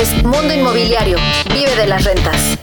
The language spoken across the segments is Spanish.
es Mundo Inmobiliario. Vive de las rentas.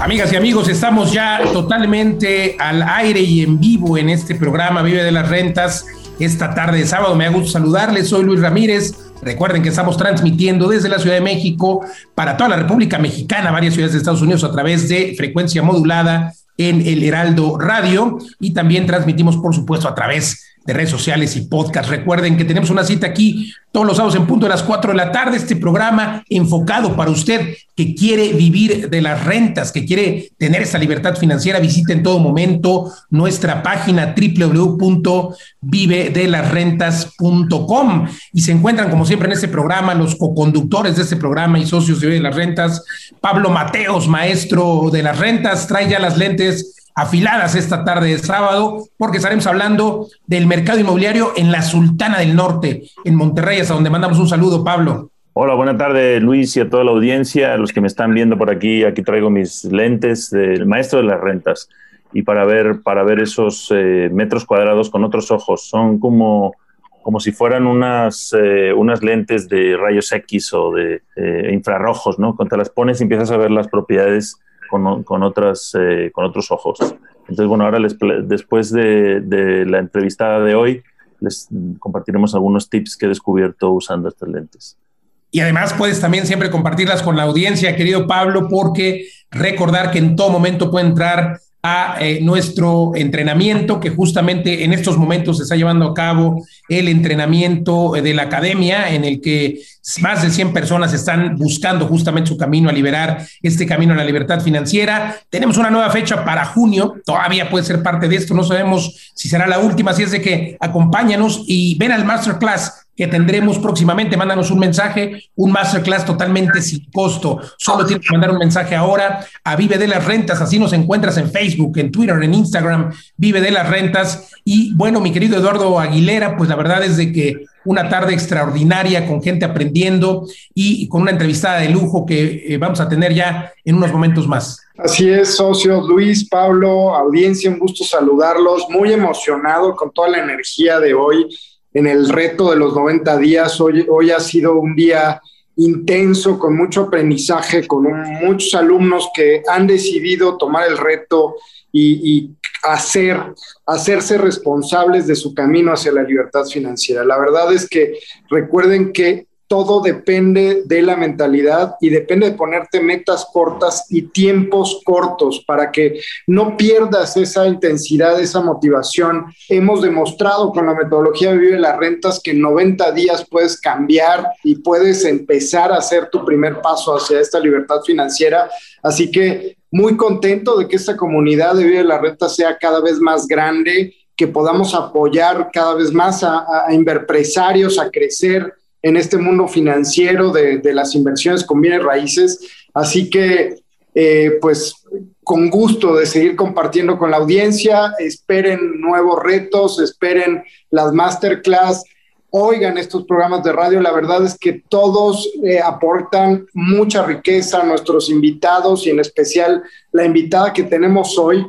Amigas y amigos, estamos ya totalmente al aire y en vivo en este programa Vive de las Rentas esta tarde de sábado. Me ha gusto saludarles, soy Luis Ramírez. Recuerden que estamos transmitiendo desde la Ciudad de México para toda la República Mexicana, varias ciudades de Estados Unidos a través de frecuencia modulada en el Heraldo Radio y también transmitimos, por supuesto, a través de redes sociales y podcast. Recuerden que tenemos una cita aquí todos los sábados en punto de las 4 de la tarde, este programa enfocado para usted que quiere vivir de las rentas, que quiere tener esta libertad financiera, visite en todo momento nuestra página www.vivedelasrentas.com y se encuentran como siempre en este programa los coconductores de este programa y socios de Vive de las Rentas, Pablo Mateos, maestro de las rentas, trae ya las lentes afiladas esta tarde de sábado, porque estaremos hablando del mercado inmobiliario en la Sultana del Norte, en Monterrey, hasta donde mandamos un saludo, Pablo. Hola, buena tarde Luis y a toda la audiencia, a los que me están viendo por aquí, aquí traigo mis lentes del maestro de las rentas y para ver, para ver esos eh, metros cuadrados con otros ojos, son como, como si fueran unas, eh, unas lentes de rayos X o de eh, infrarrojos, ¿no? Cuando te las pones y empiezas a ver las propiedades con, otras, eh, con otros ojos. Entonces, bueno, ahora después de, la entrevistada de hoy, les compartiremos algunos tips que he descubierto usando estas lentes. Y además puedes también siempre compartirlas con la audiencia, querido Pablo, porque recordar que en todo momento puede entrar a eh, nuestro entrenamiento, que justamente en estos momentos se está llevando a cabo el entrenamiento de la academia, en el que más de 100 personas están buscando justamente su camino a liberar este camino a la libertad financiera. Tenemos una nueva fecha para junio, todavía puede ser parte de esto, no sabemos si será la última, así es de que acompáñanos y ven al masterclass que tendremos próximamente. Mándanos un mensaje, un masterclass totalmente sin costo. Solo tienes que mandar un mensaje ahora a Vive de las Rentas. Así nos encuentras en Facebook, en Twitter, en Instagram, Vive de las Rentas. Y bueno, mi querido Eduardo Aguilera, pues la verdad es de que una tarde extraordinaria con gente aprendiendo y con una entrevistada de lujo que eh, vamos a tener ya en unos momentos más. Así es, socios, Luis, Pablo, audiencia, un gusto saludarlos, muy emocionado con toda la energía de hoy en el reto de los 90 días. Hoy, hoy ha sido un día intenso, con mucho aprendizaje, con muchos alumnos que han decidido tomar el reto y, hacer, hacerse responsables de su camino hacia la libertad financiera. La verdad es que recuerden que todo depende de la mentalidad y depende de ponerte metas cortas y tiempos cortos para que no pierdas esa intensidad, esa motivación. Hemos demostrado con la metodología de Vive las Rentas que en 90 días puedes cambiar y puedes empezar a hacer tu primer paso hacia esta libertad financiera. Así que muy contento de que esta comunidad de Vive las Rentas sea cada vez más grande, que podamos apoyar cada vez más a, a, a a crecer en este mundo financiero de, de las inversiones con bienes raíces. Así que, eh, pues, con gusto de seguir compartiendo con la audiencia. Esperen nuevos retos, esperen las masterclass, oigan estos programas de radio. La verdad es que todos eh, aportan mucha riqueza a nuestros invitados y en especial la invitada que tenemos hoy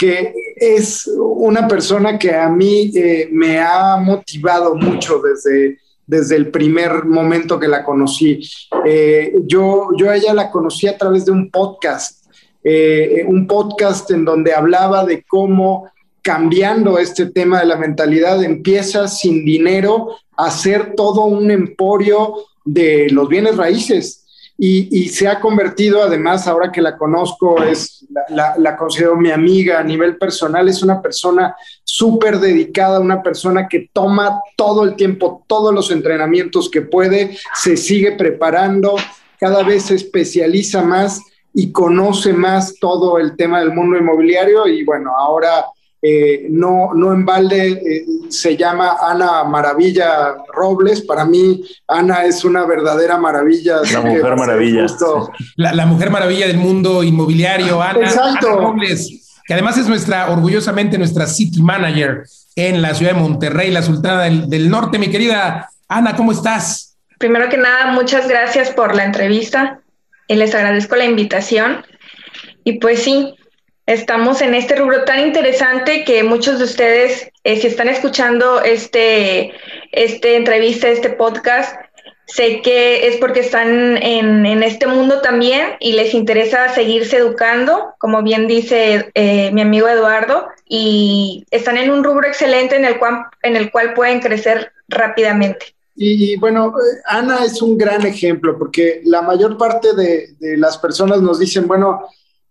que es una persona que a mí eh, me ha motivado mucho desde desde el primer momento que la conocí. Eh, yo, yo a ella la conocí a través de un podcast, eh, un podcast en donde hablaba de cómo cambiando este tema de la mentalidad empiezas sin dinero a hacer todo un emporio de los bienes raíces y, se ha convertido, además, ahora que la conozco, es, la, la considero mi amiga a nivel personal, es una persona súper dedicada, una persona que toma todo el tiempo, todos los entrenamientos que puede, se sigue preparando, cada vez se especializa más y conoce más todo el tema del mundo inmobiliario y bueno, ahora eh, no, no en balde eh, se llama Ana Maravilla Robles. Para mí, Ana es una verdadera maravilla. La mujer maravilla. La, la, mujer maravilla del mundo inmobiliario, Ana, Exacto. Ana Robles, que además es nuestra, orgullosamente, nuestra city manager en la ciudad de Monterrey, la Sultana del, del Norte. Mi querida Ana, ¿cómo estás? Primero que nada, muchas gracias por la entrevista y les agradezco la invitación. Y pues sí, estamos en este rubro tan interesante que muchos de ustedes Eh, si están escuchando este, este entrevista, este podcast, sé que es porque están en, en, este mundo también y les interesa seguirse educando, como bien dice eh, mi amigo Eduardo, y están en un rubro excelente en el cual, en el cual pueden crecer rápidamente. Y, bueno, eh, Ana es un gran ejemplo porque la mayor parte de, de las personas nos dicen, bueno,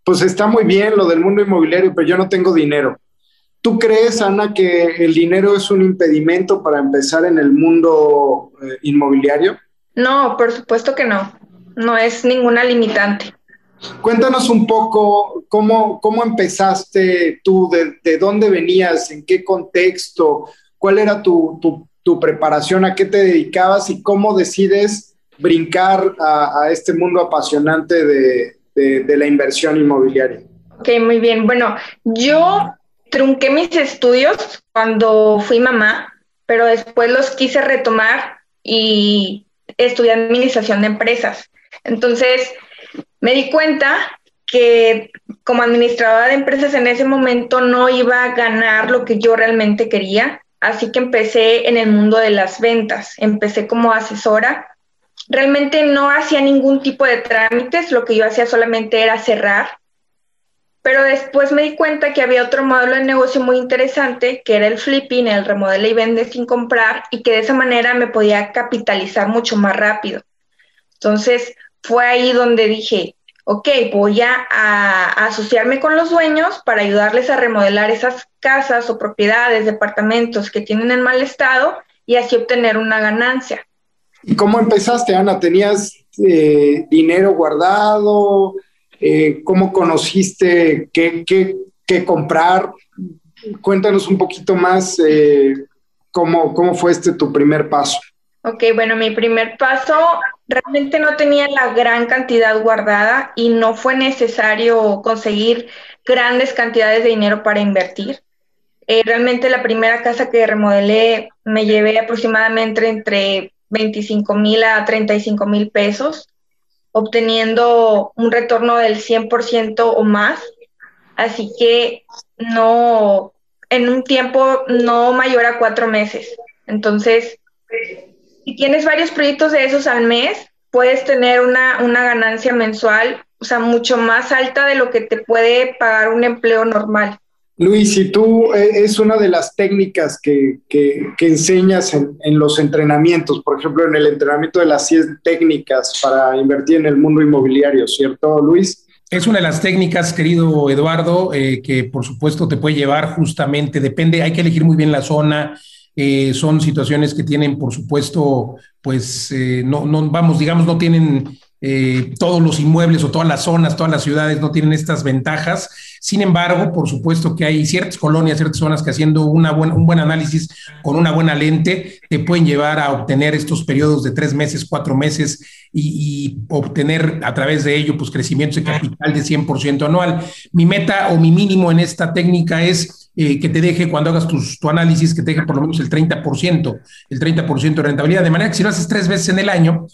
pues está muy bien lo del mundo inmobiliario, pero yo no tengo dinero. ¿Tú crees, Ana, que el dinero es un impedimento para empezar en el mundo eh, inmobiliario? No, por supuesto que no. No es ninguna limitante. Cuéntanos un poco cómo, cómo empezaste tú, de, dónde venías, en qué contexto, cuál era tu, tu, preparación, a qué te dedicabas y cómo decides brincar a, a este mundo apasionante de, de, la inversión inmobiliaria. Ok, muy bien. Bueno, yo trunqué mis estudios cuando fui mamá, pero después los quise retomar y estudié administración de empresas. Entonces, me di cuenta que como administradora de empresas en ese momento no iba a ganar lo que yo realmente quería, así que empecé en el mundo de las ventas. Empecé como asesora Realmente no hacía ningún tipo de trámites, lo que yo hacía solamente era cerrar. Pero después me di cuenta que había otro modelo de negocio muy interesante, que era el flipping, el remodela y vende sin comprar, y que de esa manera me podía capitalizar mucho más rápido. Entonces fue ahí donde dije, ok, voy a, a, asociarme con los dueños para ayudarles a remodelar esas casas o propiedades, departamentos que tienen en mal estado y así obtener una ganancia. ¿Y cómo empezaste, Ana? ¿Tenías eh, dinero guardado? Eh, ¿Cómo conociste qué, qué, comprar? Cuéntanos un poquito más eh, cómo, cómo fue este tu primer paso. Ok, bueno, mi primer paso realmente no tenía la gran cantidad guardada y no fue necesario conseguir grandes cantidades de dinero para invertir. realmente la primera casa que remodelé me llevé aproximadamente entre 25 mil a 35 mil pesos, obteniendo un retorno del 100% o más. Así que no, en un tiempo no mayor a cuatro meses. Entonces, si tienes varios proyectos de esos al mes, puedes tener una, una ganancia mensual, o sea, mucho más alta de lo que te puede pagar un empleo normal. Luis, si tú eh, es una de las técnicas que, enseñas en, los entrenamientos, por ejemplo, en el entrenamiento de las 100 técnicas para invertir en el mundo inmobiliario, ¿cierto, Luis? Es una de las técnicas, querido Eduardo, eh, que por supuesto te puede llevar justamente, depende, hay que elegir muy bien la zona, eh, son situaciones que tienen, por supuesto, pues, no, no, vamos, digamos, no tienen eh, todos los inmuebles o todas las zonas, todas las ciudades no tienen estas ventajas. Sin embargo, por supuesto que hay ciertas colonias, ciertas zonas que haciendo una un buen análisis con una buena lente te pueden llevar a obtener estos periodos de tres meses, cuatro meses y, obtener a través de ello pues crecimientos de capital de 100% anual. Mi meta o mi mínimo en esta técnica es eh, que te deje, cuando hagas tu análisis, que te deje por lo menos el 30%, el 30% de rentabilidad, de manera que si lo haces tres veces en el año,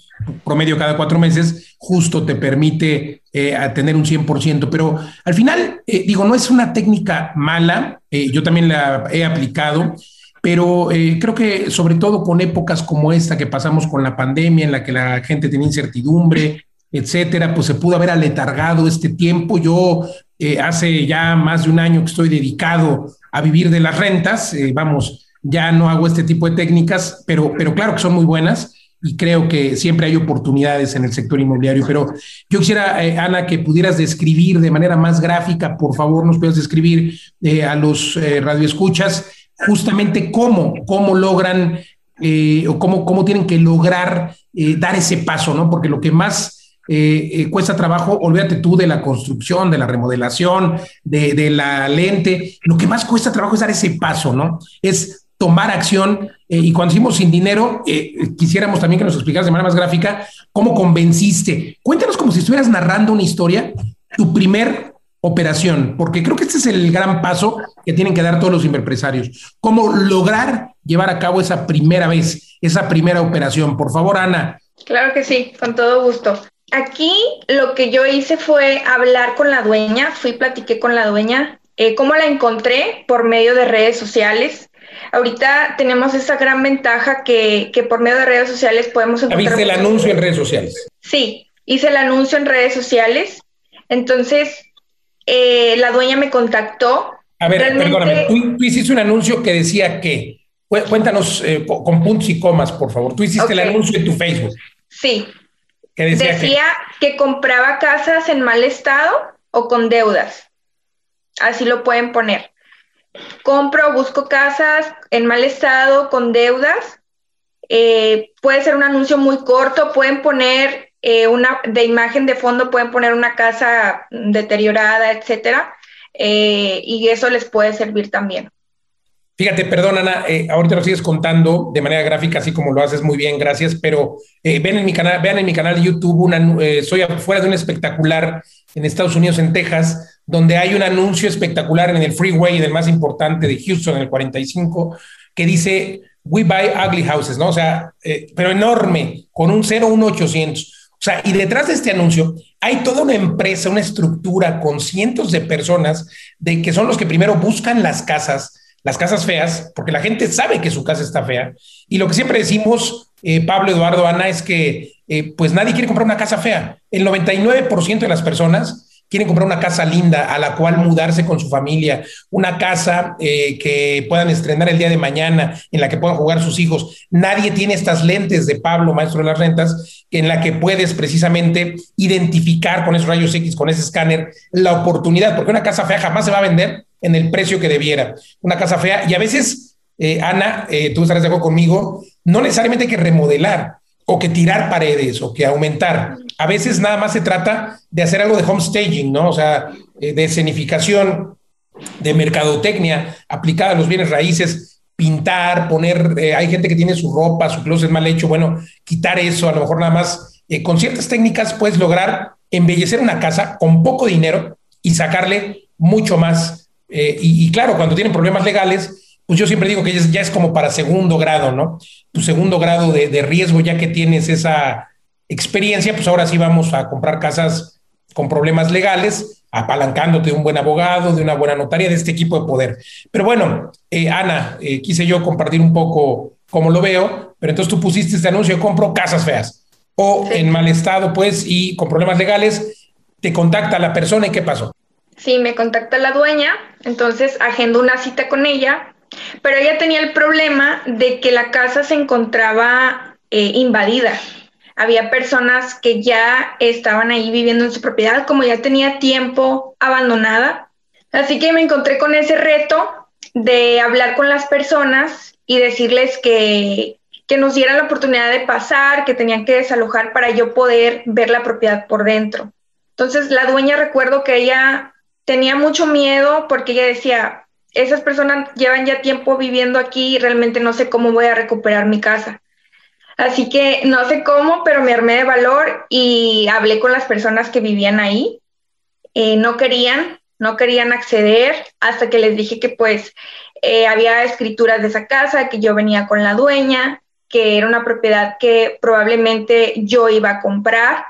promedio cada cuatro meses, justo te permite eh, tener un 100%. Pero al final, eh, digo, no es una técnica mala, yo también la he aplicado, pero creo que sobre todo con épocas como esta que pasamos con la pandemia, en la que la gente tenía incertidumbre, etcétera, pues se pudo haber aletargado este tiempo. Yo eh, hace ya más de un año que estoy dedicado a vivir de las rentas. Eh, vamos, ya no hago este tipo de técnicas, pero, pero claro que son muy buenas y creo que siempre hay oportunidades en el sector inmobiliario. Pero yo quisiera, eh, Ana, que pudieras describir de manera más gráfica, por favor, nos puedas describir a los radioescuchas justamente cómo, cómo logran o cómo, cómo tienen que lograr dar ese paso, ¿no? Porque lo que más eh, eh, cuesta trabajo, olvídate tú de la construcción, de la remodelación, de, la lente, lo que más cuesta trabajo es dar ese paso, ¿no? Es tomar acción eh, y cuando decimos sin dinero, quisiéramos también que nos explicaras de manera más gráfica cómo convenciste. Cuéntanos como si estuvieras narrando una historia, tu primer operación, porque creo que este es el gran paso que tienen que dar todos los empresarios. Cómo lograr llevar a cabo esa primera vez, esa primera operación. Por favor, Ana. Claro que sí, con todo gusto. Aquí lo que yo hice fue hablar con la dueña, fui platiqué con la dueña, eh, cómo la encontré por medio de redes sociales. Ahorita tenemos esa gran ventaja que, por medio de redes sociales podemos encontrar... ¿Viste el anuncio en redes sociales? Sí, hice el anuncio en redes sociales. Entonces, eh, la dueña me contactó. A ver, perdóname, tú, hiciste un anuncio que decía que, cuéntanos eh, con puntos y comas, por favor. Tú hiciste el anuncio en tu Facebook. Sí. decía, que compraba casas en mal estado o con deudas. Así lo pueden poner. Compro busco casas en mal estado, con deudas. Eh, puede ser un anuncio muy corto, pueden poner eh, una de imagen de fondo, pueden poner una casa deteriorada, etcétera, eh, y eso les puede servir también. Fíjate, perdón, Ana, ahorita lo sigues contando de manera gráfica, así como lo haces muy bien, gracias, pero ven en mi canal, vean en mi canal de YouTube, una, soy afuera de un espectacular en Estados Unidos, en Texas, donde hay un anuncio espectacular en el freeway del más importante de Houston, en el 45, que dice, we buy ugly houses, ¿no? O sea, eh, pero enorme, con un 01800. O sea, y detrás de este anuncio hay toda una empresa, una estructura con cientos de personas de que son los que primero buscan las casas, las casas feas, porque la gente sabe que su casa está fea. Y lo que siempre decimos, eh, Pablo Eduardo Ana, es que eh, pues nadie quiere comprar una casa fea. El 99% de las personas quieren comprar una casa linda a la cual mudarse con su familia, una casa eh, que puedan estrenar el día de mañana, en la que puedan jugar sus hijos. Nadie tiene estas lentes de Pablo, maestro de las rentas, en la que puedes precisamente identificar con esos rayos X, con ese escáner, la oportunidad, porque una casa fea jamás se va a vender en el precio que debiera. Una casa fea, y a veces, eh, Ana, tú estarás de acuerdo conmigo, no necesariamente hay que remodelar o que tirar paredes o que aumentar. A veces nada más se trata de hacer algo de homestaging, ¿no? O sea, eh, de escenificación, de mercadotecnia aplicada a los bienes raíces, pintar, poner, eh, hay gente que tiene su ropa, su closet mal hecho, bueno, quitar eso, a lo mejor nada más, eh, con ciertas técnicas puedes lograr embellecer una casa con poco dinero y sacarle mucho más. y, y claro, cuando tienen problemas legales, pues yo siempre digo que ya es, como para segundo grado, ¿no? Tu segundo grado de, riesgo, ya que tienes esa experiencia, pues ahora sí vamos a comprar casas con problemas legales, apalancándote de un buen abogado, de una buena notaria, de este equipo de poder. Pero bueno, eh, Ana, eh, quise yo compartir un poco cómo lo veo, pero entonces tú pusiste este anuncio, compro casas feas o en mal estado, pues, y con problemas legales, te contacta la persona y qué pasó. Sí, me contacta la dueña, entonces agendo una cita con ella, pero ella tenía el problema de que la casa se encontraba eh, invadida. Había personas que ya estaban ahí viviendo en su propiedad, como ya tenía tiempo abandonada. Así que me encontré con ese reto de hablar con las personas y decirles que, que nos dieran la oportunidad de pasar, que tenían que desalojar para yo poder ver la propiedad por dentro. Entonces la dueña recuerdo que ella tenía mucho miedo porque ella decía, esas personas llevan ya tiempo viviendo aquí y realmente no sé cómo voy a recuperar mi casa. Así que no sé cómo, pero me armé de valor y hablé con las personas que vivían ahí. Eh, no querían, no querían acceder hasta que les dije que pues eh, había escrituras de esa casa, que yo venía con la dueña, que era una propiedad que probablemente yo iba a comprar.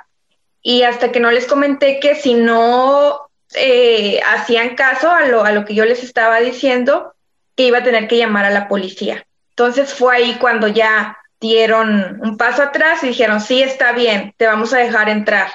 Y hasta que no les comenté que si no eh, hacían caso a lo, a lo que yo les estaba diciendo, que iba a tener que llamar a la policía. Entonces fue ahí cuando ya dieron un paso atrás y dijeron, sí, está bien, te vamos a dejar entrar.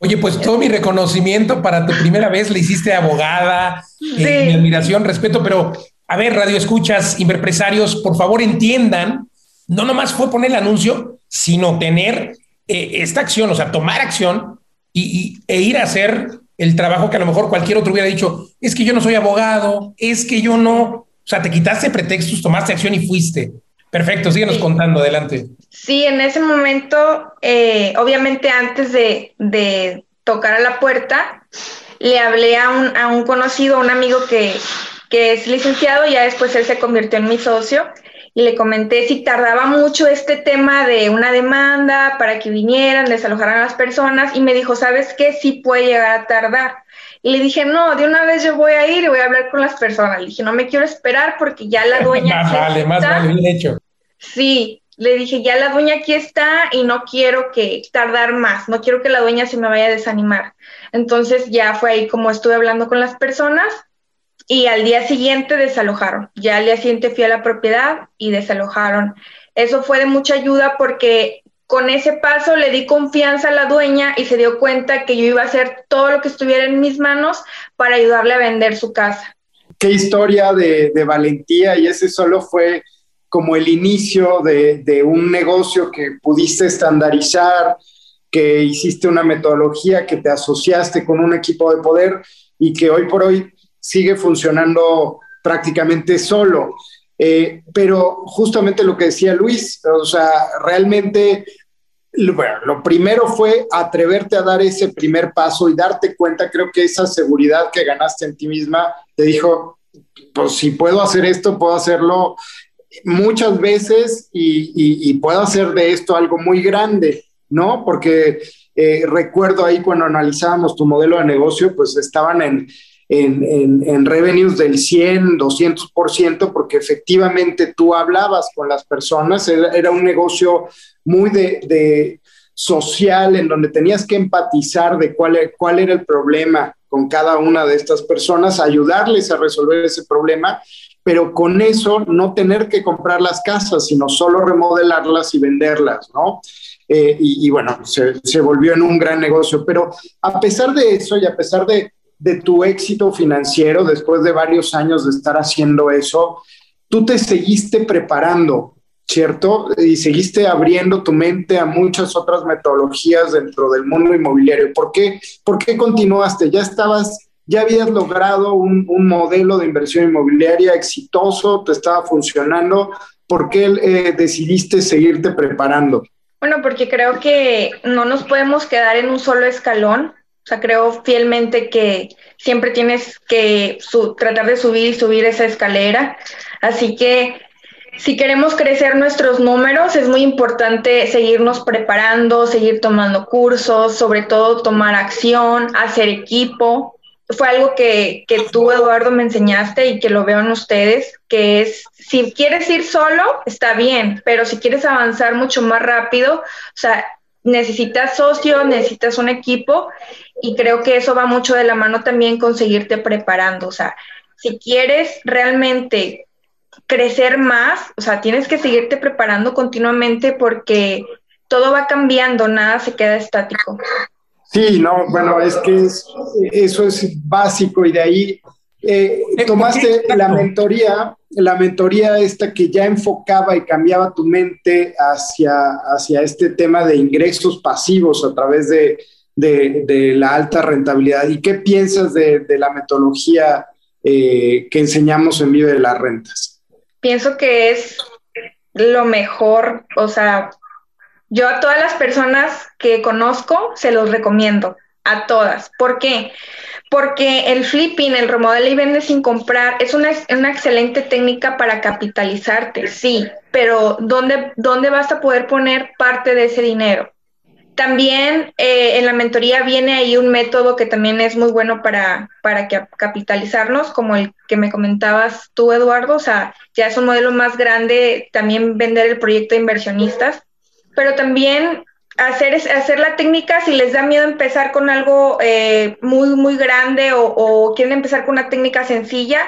Oye, pues todo mi reconocimiento para tu primera vez, le hiciste abogada, eh, mi admiración, respeto, pero a ver, radio escuchas, empresarios, por favor entiendan, no nomás fue poner el anuncio, sino tener eh, esta acción, o sea, tomar acción y, e ir a hacer el trabajo que a lo mejor cualquier otro hubiera dicho, es que yo no soy abogado, es que yo no, o sea, te quitaste pretextos, tomaste acción y fuiste. Perfecto, síguenos contando, adelante. Sí, en ese momento, eh, obviamente antes de, de, tocar a la puerta, le hablé a un, a un conocido, a un amigo que, que es licenciado, ya después él se convirtió en mi socio y le comenté si tardaba mucho este tema de una demanda para que vinieran, desalojaran a las personas y me dijo, ¿sabes qué? Sí puede llegar a tardar. Y le dije, no, de una vez yo voy a ir y voy a hablar con las personas. Le dije, no me quiero esperar porque ya la dueña... más vale, más vale, bien hecho. Sí, le dije, ya la dueña aquí está y no quiero que tardar más, no quiero que la dueña se me vaya a desanimar. Entonces ya fue ahí como estuve hablando con las personas y al día siguiente desalojaron. Ya al día siguiente fui a la propiedad y desalojaron. Eso fue de mucha ayuda porque con ese paso le di confianza a la dueña y se dio cuenta que yo iba a hacer todo lo que estuviera en mis manos para ayudarle a vender su casa. Qué historia de, valentía y ese solo fue como el inicio de, un negocio que pudiste estandarizar, que hiciste una metodología, que te asociaste con un equipo de poder y que hoy por hoy sigue funcionando prácticamente solo. Eh, pero justamente lo que decía Luis, o sea, realmente, bueno, lo primero fue atreverte a dar ese primer paso y darte cuenta, creo que esa seguridad que ganaste en ti misma te dijo, pues si puedo hacer esto, puedo hacerlo muchas veces y, puedo hacer de esto algo muy grande, ¿no? Porque eh, recuerdo ahí cuando analizábamos tu modelo de negocio, pues estaban en en, revenues del 100, 200%, porque efectivamente tú hablabas con las personas, era, un negocio muy de, social en donde tenías que empatizar de cuál, cuál era el problema con cada una de estas personas, ayudarles a resolver ese problema, pero con eso no tener que comprar las casas, sino solo remodelarlas y venderlas, ¿no? Eh, y, y, bueno, se, se, volvió en un gran negocio. Pero a pesar de eso y a pesar de, de tu éxito financiero después de varios años de estar haciendo eso, tú te seguiste preparando, ¿cierto? Y seguiste abriendo tu mente a muchas otras metodologías dentro del mundo inmobiliario. ¿Por qué, ¿Por qué continuaste? Ya estabas, ya habías logrado un, modelo de inversión inmobiliaria exitoso, te estaba funcionando. ¿Por qué eh, decidiste seguirte preparando? Bueno, porque creo que no nos podemos quedar en un solo escalón o sea, creo fielmente que siempre tienes que tratar de subir y subir esa escalera. Así que si queremos crecer nuestros números, es muy importante seguirnos preparando, seguir tomando cursos, sobre todo tomar acción, hacer equipo. Fue algo que, que tú, Eduardo, me enseñaste y que lo veo en ustedes, que es, si quieres ir solo, está bien, pero si quieres avanzar mucho más rápido, o sea, necesitas socio, necesitas un equipo y creo que eso va mucho de la mano también con seguirte preparando. O sea, si quieres realmente crecer más, o sea, tienes que seguirte preparando continuamente porque todo va cambiando, nada se queda estático. Sí, no, bueno, es que eso es básico y de ahí eh, tomaste la mentoría, la mentoría esta que ya enfocaba y cambiaba tu mente hacia, hacia este tema de ingresos pasivos a través de, de, la alta rentabilidad. ¿Y qué piensas de, la metodología eh, que enseñamos en Vive de las Rentas? Pienso que es lo mejor, o sea, yo a todas las personas que conozco se los recomiendo, a todas. ¿Por qué? Porque el flipping, el remodel y vende sin comprar, es una, una, excelente técnica para capitalizarte, sí, pero ¿dónde, ¿dónde vas a poder poner parte de ese dinero? También eh, en la mentoría viene ahí un método que también es muy bueno para, para capitalizarnos, como el que me comentabas tú, Eduardo. O sea, ya es un modelo más grande también vender el proyecto de inversionistas, pero también hacer, hacer la técnica si les da miedo empezar con algo eh, muy, muy grande o, o quieren empezar con una técnica sencilla,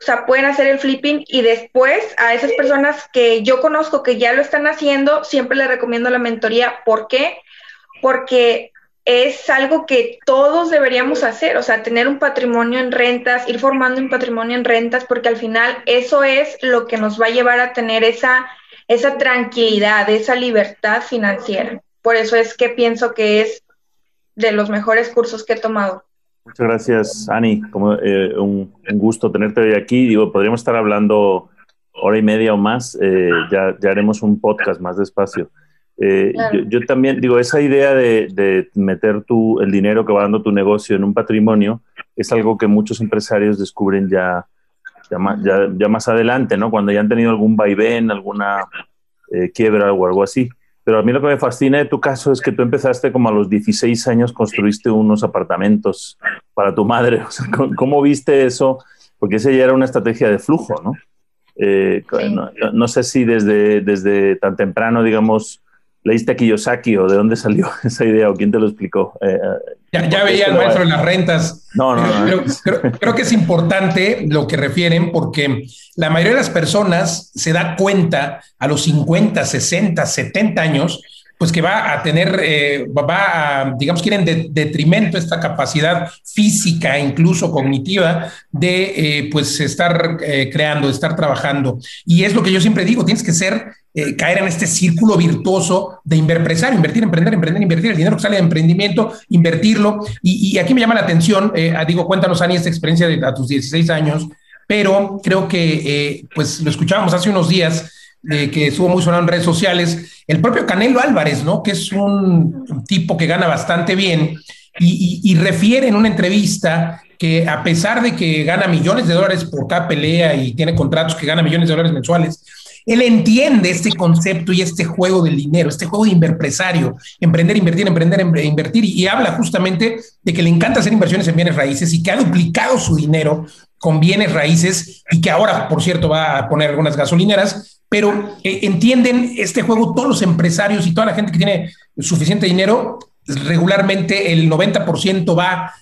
o sea, pueden hacer el flipping y después a esas personas que yo conozco que ya lo están haciendo, siempre les recomiendo la mentoría. ¿Por qué? porque es algo que todos deberíamos hacer, o sea, tener un patrimonio en rentas, ir formando un patrimonio en rentas, porque al final eso es lo que nos va a llevar a tener esa, esa tranquilidad, esa libertad financiera. Por eso es que pienso que es de los mejores cursos que he tomado. Muchas gracias, Ani. Como, eh, un, gusto tenerte hoy aquí. Digo, podríamos estar hablando hora y media o más. Eh, ya, ya haremos un podcast más despacio. Eh, yo, también digo, esa idea de, meter tu, el dinero que va dando tu negocio en un patrimonio es algo que muchos empresarios descubren ya, ya, más adelante, ¿no? Cuando ya han tenido algún vaivén, alguna quiebra o algo así. Pero a mí lo que me fascina de tu caso es que tú empezaste como a los 16 años, construiste unos apartamentos para tu madre. ¿Cómo viste eso? Porque esa ya era una estrategia de flujo, ¿no? Eh, no, no, sé si desde, desde tan temprano, digamos, leíste a Kiyosaki o de dónde salió esa idea o quién te lo explicó. Eh, ya, ya veía el maestro de las rentas. No, no, no. creo, que es importante lo que refieren porque la mayoría de las personas se da cuenta a los 50, 60, 70 años pues que va a tener, eh, va a, digamos que en detrimento esta capacidad física, incluso cognitiva, de eh, pues estar eh, creando, estar trabajando. Y es lo que yo siempre digo, tienes que ser, caer en este círculo virtuoso de inverpresar, invertir, emprender, emprender, invertir, el dinero que sale de emprendimiento, invertirlo. Y, aquí me llama la atención, digo, cuéntanos, Ani, esta experiencia de a tus 16 años, pero creo que, pues lo escuchábamos hace unos días, que estuvo muy sonado en redes sociales, el propio Canelo Álvarez, ¿no? Que es un tipo que gana bastante bien y, refiere en una entrevista que a pesar de que gana millones de dólares por cada pelea y tiene contratos que gana millones de dólares mensuales, él entiende este concepto y este juego del dinero, este juego de inverpresario, emprender, invertir, emprender, invertir, y, y habla justamente de que le encanta hacer inversiones en bienes raíces y que ha duplicado su dinero con bienes raíces y que ahora, por cierto, va a poner algunas gasolineras, pero eh, entienden este juego todos los empresarios y toda la gente que tiene suficiente dinero, regularmente el 90% va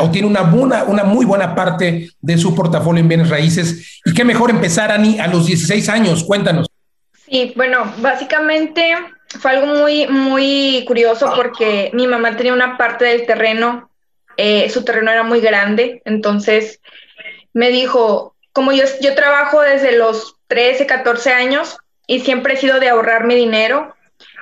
o tiene una, buena, una muy buena parte de su portafolio en bienes raíces. Y qué mejor empezar, Ani, a los 16 años. Cuéntanos. Sí, bueno, básicamente fue algo muy, muy curioso porque mi mamá tenía una parte del terreno, eh, su terreno era muy grande, entonces me dijo, como yo, yo trabajo desde los 13, 14 años y siempre he sido de ahorrar mi dinero,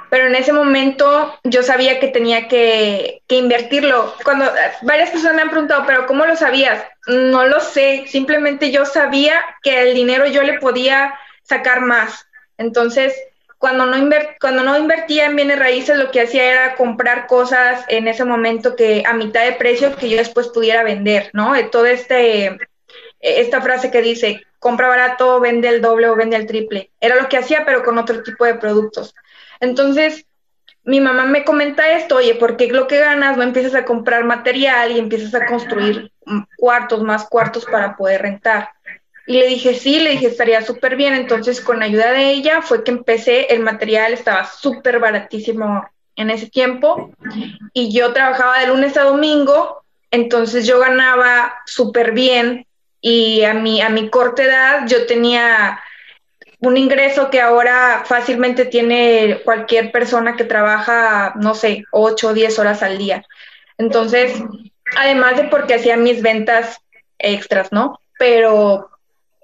pero en ese momento yo sabía que tenía que, invertirlo. Cuando varias personas me han preguntado, pero ¿cómo lo sabías? No lo sé, simplemente yo sabía que el dinero yo le podía sacar más. Entonces, cuando no, cuando no invertía en bienes raíces, lo que hacía era comprar cosas en ese momento que a mitad de precio que yo después pudiera vender, ¿no? Todo este, esta frase que dice, compra barato, vende el doble o vende el triple. Era lo que hacía, pero con otro tipo de productos. Entonces, mi mamá me comenta esto, oye, ¿por qué lo que ganas no empiezas a comprar material y empiezas a construir cuartos, más cuartos para poder rentar? Y le dije, sí, le dije, estaría súper bien. Entonces, con ayuda de ella fue que empecé, el material estaba súper baratísimo en ese tiempo y yo trabajaba de lunes a domingo, entonces yo ganaba súper bien y a mi, a mi corta edad yo tenía un ingreso que ahora fácilmente tiene cualquier persona que trabaja, no sé, 8 o 10 horas al día. Entonces, además de porque hacía mis ventas extras, ¿no? Pero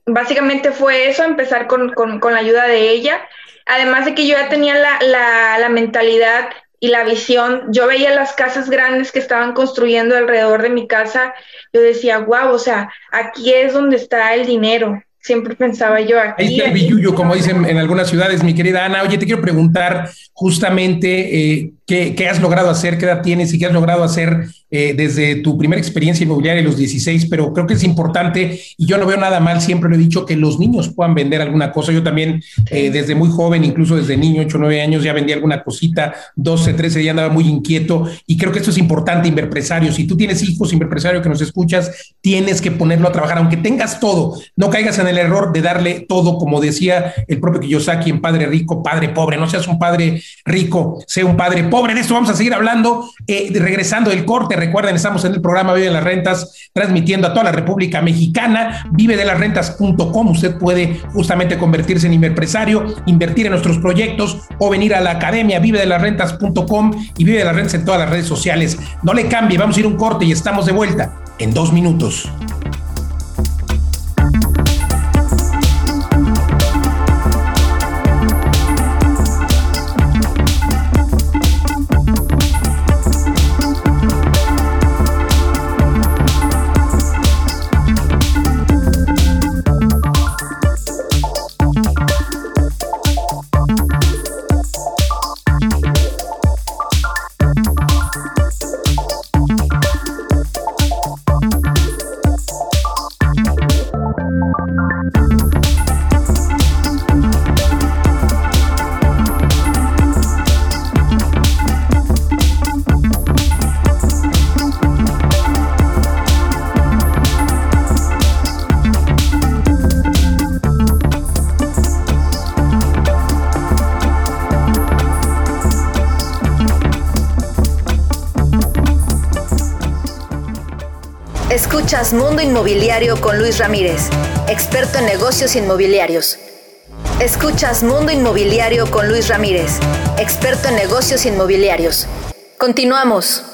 básicamente fue eso, empezar con, la ayuda de ella. Además de que yo ya tenía la, la, la mentalidad y la visión. Yo veía las casas grandes que estaban construyendo alrededor de mi casa. Yo decía, wow, o sea, aquí es donde está el dinero. Siempre pensaba yo aquí. Ahí está el billuyo, como dicen en algunas ciudades, mi querida Ana. Oye, te quiero preguntar justamente eh, ¿qué, ¿qué, has logrado hacer, qué edad tienes y qué has logrado hacer eh, desde tu primera experiencia inmobiliaria, los 16, pero creo que es importante y yo no veo nada mal, siempre lo he dicho, que los niños puedan vender alguna cosa. Yo también eh, desde muy joven, incluso desde niño, 8 o 9 años, ya vendía alguna cosita, 12, 13, ya andaba muy inquieto y creo que esto es importante, inverpresario. Si tú tienes hijos, inverpresario que nos escuchas, tienes que ponerlo a trabajar, aunque tengas todo, no caigas en el error de darle todo, como decía el propio Kiyosaki en Padre Rico, Padre Pobre, no seas un padre rico, sea un padre pobre. De esto vamos a seguir hablando, eh, regresando del corte Recuerden, estamos en el programa Vive de las Rentas, transmitiendo a toda la República Mexicana. Vive de las rentas.com. Usted puede justamente convertirse en empresario, invertir en nuestros proyectos o venir a la academia vive de las rentas.com y vive de las rentas en todas las redes sociales. No le cambie, vamos a ir un corte y estamos de vuelta en dos minutos. Mundo Inmobiliario con Luis Ramírez, experto en negocios inmobiliarios. Escuchas Mundo Inmobiliario con Luis Ramírez, experto en negocios inmobiliarios. Continuamos.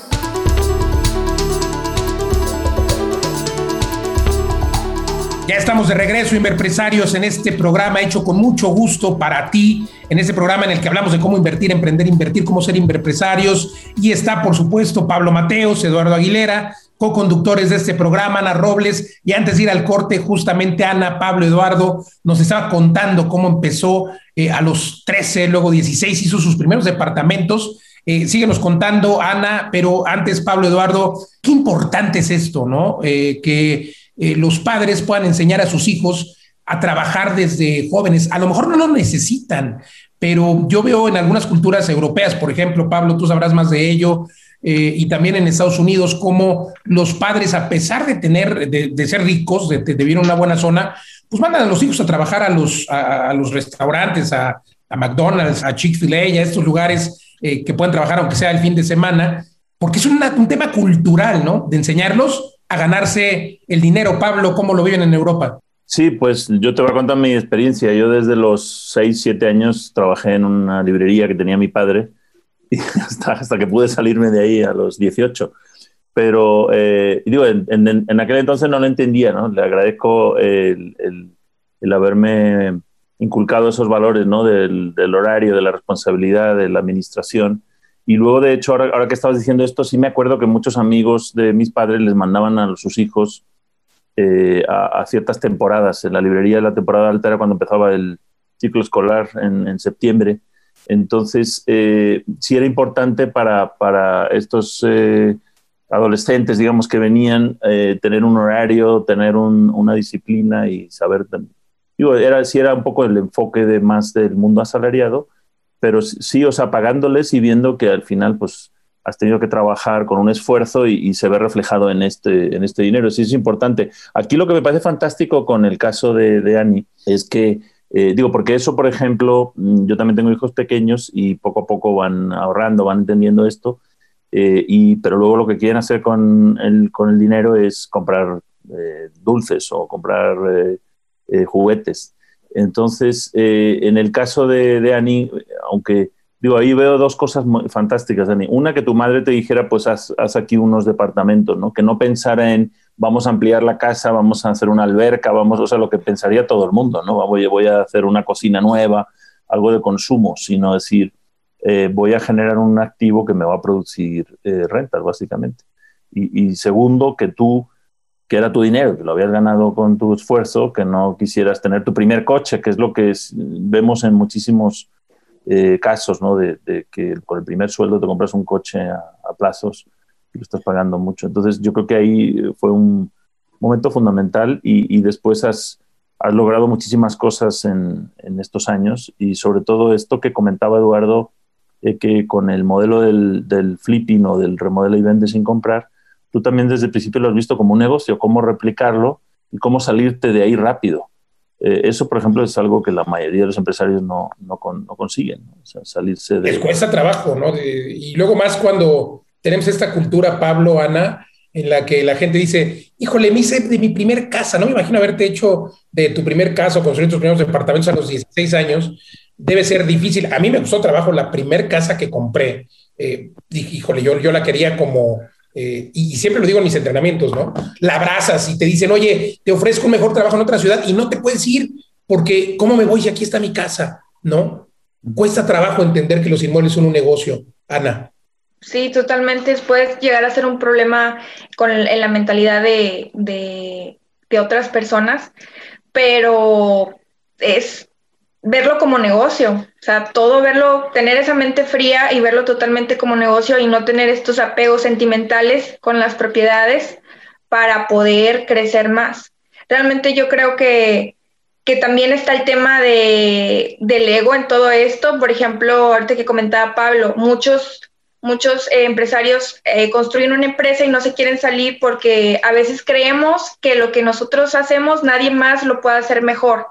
Ya estamos de regreso, Inverpresarios, en este programa hecho con mucho gusto para ti, en este programa en el que hablamos de cómo invertir, emprender, invertir, cómo ser Inverpresarios. Y está, por supuesto, Pablo Mateos, Eduardo Aguilera, co-conductores de este programa, Ana Robles. Y antes de ir al corte, justamente Ana, Pablo, Eduardo, nos estaba contando cómo empezó eh, a los 13, luego 16, hizo sus primeros departamentos. Eh, síguenos contando, Ana, pero antes, Pablo, Eduardo, qué importante es esto, ¿no? Eh, que los padres puedan enseñar a sus hijos a trabajar desde jóvenes. A lo mejor no lo necesitan, pero yo veo en algunas culturas europeas, por ejemplo, Pablo, tú sabrás más de ello, eh, y también en Estados Unidos, como los padres, a pesar de tener, de, ser ricos, de, vivir en una buena zona, pues mandan a los hijos a trabajar a los, a, los restaurantes, a, McDonald's, a Chick-fil-A, a estos lugares eh, que pueden trabajar aunque sea el fin de semana, porque es un tema cultural, ¿no? De enseñarlos a ganarse el dinero. Pablo, ¿cómo lo viven en Europa? Sí, pues yo te voy a contar mi experiencia. Yo desde los 6, 7 años trabajé en una librería que tenía mi padre y hasta, hasta que pude salirme de ahí a los 18. Pero, eh, digo, en, en, aquel entonces no lo entendía, ¿no? Le agradezco el, el, el haberme inculcado esos valores, ¿no? Del, del, horario, de la responsabilidad, de la administración. Y luego, de hecho, ahora, que estabas diciendo esto, sí me acuerdo que muchos amigos de mis padres les mandaban a sus hijos eh, a, ciertas temporadas. En la librería de la temporada alta era cuando empezaba el ciclo escolar en, septiembre. Entonces, eh, sí era importante para, para estos eh, adolescentes, digamos, que venían, tener un horario, tener una disciplina y saber. Digo, era, sí era un poco el enfoque de más del mundo asalariado pero sí, o sea, pagándoles y viendo que al final, pues, has tenido que trabajar con un esfuerzo y, se ve reflejado en este, en este dinero. Sí, es importante. Aquí lo que me parece fantástico con el caso de, de es que, eh, digo, porque eso, por ejemplo, mm, yo también tengo hijos pequeños y poco a poco van ahorrando, van entendiendo esto, eh, y, pero luego lo que quieren hacer con el, con el dinero es comprar eh, dulces o comprar juguetes. Entonces, eh, en el caso de, de, Annie, aunque digo, ahí veo dos cosas muy fantásticas, Annie. Una, que tu madre te dijera, pues haz, aquí unos departamentos, ¿no? Que no pensara en vamos a ampliar la casa, vamos a hacer una alberca, vamos, o sea, lo que pensaría todo el mundo, ¿no? Voy, voy a hacer una cocina nueva, algo de consumo, sino decir, eh, voy a generar un activo que me va a producir eh, rentas, básicamente. Y, segundo, que tú que era tu dinero, que lo habías ganado con tu esfuerzo, que no quisieras tener tu primer coche, que es lo que vemos en muchísimos eh, casos, ¿no? De, que con el primer sueldo te compras un coche a, plazos lo estás pagando mucho. Entonces yo creo que ahí fue un momento fundamental y, después has, has, logrado muchísimas cosas en, en, estos años y sobre todo esto que comentaba Eduardo, eh, que con el modelo del, del flipping o del remodelo y vende sin comprar, tú también desde el principio lo has visto como un negocio, cómo replicarlo y cómo salirte de ahí rápido. Eh, eso, por ejemplo, es algo que la mayoría de los empresarios no, no, consiguen, O sea, salirse de... Les cuesta trabajo, ¿no? y luego más cuando tenemos esta cultura, Pablo, Ana, en la que la gente dice, híjole, me hice de mi primer casa, no me imagino haberte hecho de tu primer casa, construir tus primeros departamentos a los 16 años, debe ser difícil. A mí me costó trabajo la primer casa que compré. Eh, híjole, yo, yo la quería como eh, y siempre lo digo en mis entrenamientos, ¿no? La abrazas y te dicen, oye, te ofrezco un mejor trabajo en otra ciudad y no te puedes ir porque, ¿cómo me voy si aquí está mi casa? ¿No? Cuesta trabajo entender que los inmuebles son un negocio, Ana. Sí, totalmente. Puede llegar a ser un problema con, en la mentalidad de, de, otras personas, pero es verlo como negocio, o sea, todo verlo, tener esa mente fría y verlo totalmente como negocio y no tener estos apegos sentimentales con las propiedades para poder crecer más. Realmente yo creo que, que también está el tema de, del ego en todo esto. Por ejemplo, ahorita que comentaba Pablo, muchos, muchos eh, empresarios eh, construyen una empresa y no se quieren salir porque a veces creemos que lo que nosotros hacemos nadie más lo puede hacer mejor.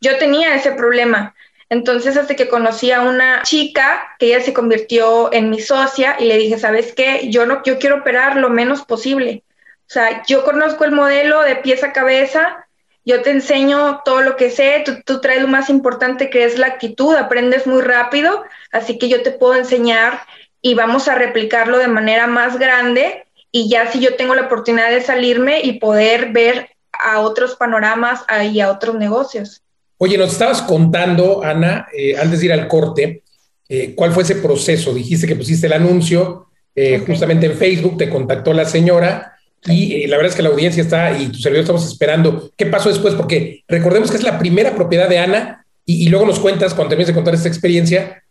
Yo tenía ese problema. Entonces, hasta que conocí a una chica que ella se convirtió en mi socia y le dije, ¿sabes qué? Yo no, yo quiero operar lo menos posible, O sea, yo conozco el modelo de pies a cabeza, yo te enseño todo lo que sé, tú, tú, traes lo más importante que es la actitud, aprendes muy rápido, así que yo te puedo enseñar y vamos a replicarlo de manera más grande y ya si yo tengo la oportunidad de salirme y poder ver a otros panoramas y a otros negocios. Oye, nos estabas contando, Ana, eh, antes de ir al corte, eh, cuál fue ese proceso. Dijiste que pusiste el anuncio eh, justamente en Facebook, te contactó la señora y la verdad es que la audiencia está y tu servidor estamos esperando. ¿Qué pasó después? Porque recordemos que es la primera propiedad de Ana y, luego nos cuentas, cuando termines de contar esta experiencia,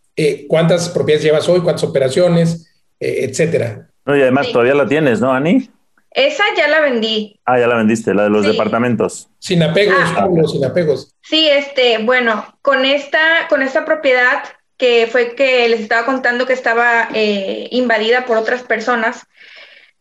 cuántas propiedades llevas hoy, cuántas operaciones, etcétera. No, y además todavía la tienes, ¿no, Ani? Esa ya la vendí. Ah, ya la vendiste, la de los departamentos. Sin apegos, ah, sin apegos. Sí, este, bueno, con esta, con esta propiedad que fue que les estaba contando que estaba eh, invadida por otras personas,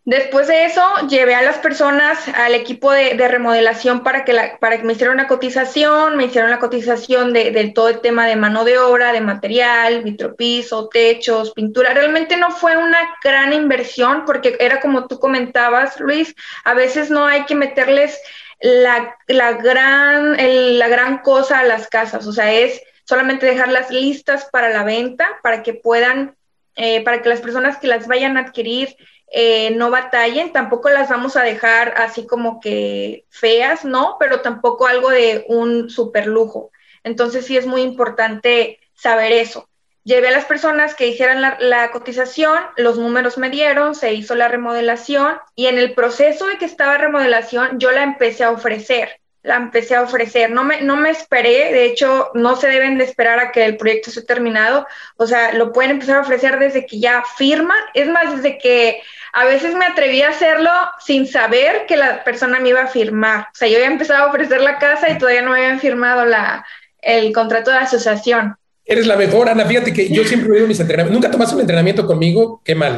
Después de eso, llevé a las personas al equipo de, remodelación para que, para que me hicieran una cotización, me hicieron la cotización de, todo el tema de mano de obra, de material, vitropiso, techos, pintura. Realmente no fue una gran inversión porque era como tú comentabas, Luis, a veces no hay que meterles la, gran, la gran cosa a las casas, o sea, es solamente dejarlas listas para la venta, para que puedan, eh, para que las personas que las vayan a adquirir eh, no batallen, tampoco las vamos a dejar así como que feas, ¿no? Pero tampoco algo de un super lujo. Entonces sí es muy importante saber eso. Llevé a las personas que hicieran la, la, cotización, los números me dieron, se hizo la remodelación y en el proceso de que estaba remodelación yo la empecé a ofrecer la empecé a ofrecer. No me, no me esperé, de hecho, no se deben de esperar a que el proyecto esté terminado. O sea, lo pueden empezar a ofrecer desde que ya firman. Es más, desde que a veces me atreví a hacerlo sin saber que la persona me iba a firmar. O sea, yo había empezado a ofrecer la casa y todavía no me habían firmado la, el contrato de asociación. Eres la mejor, Ana. Fíjate que yo siempre veo mis entrenamientos. Nunca tomaste un entrenamiento conmigo, qué mal.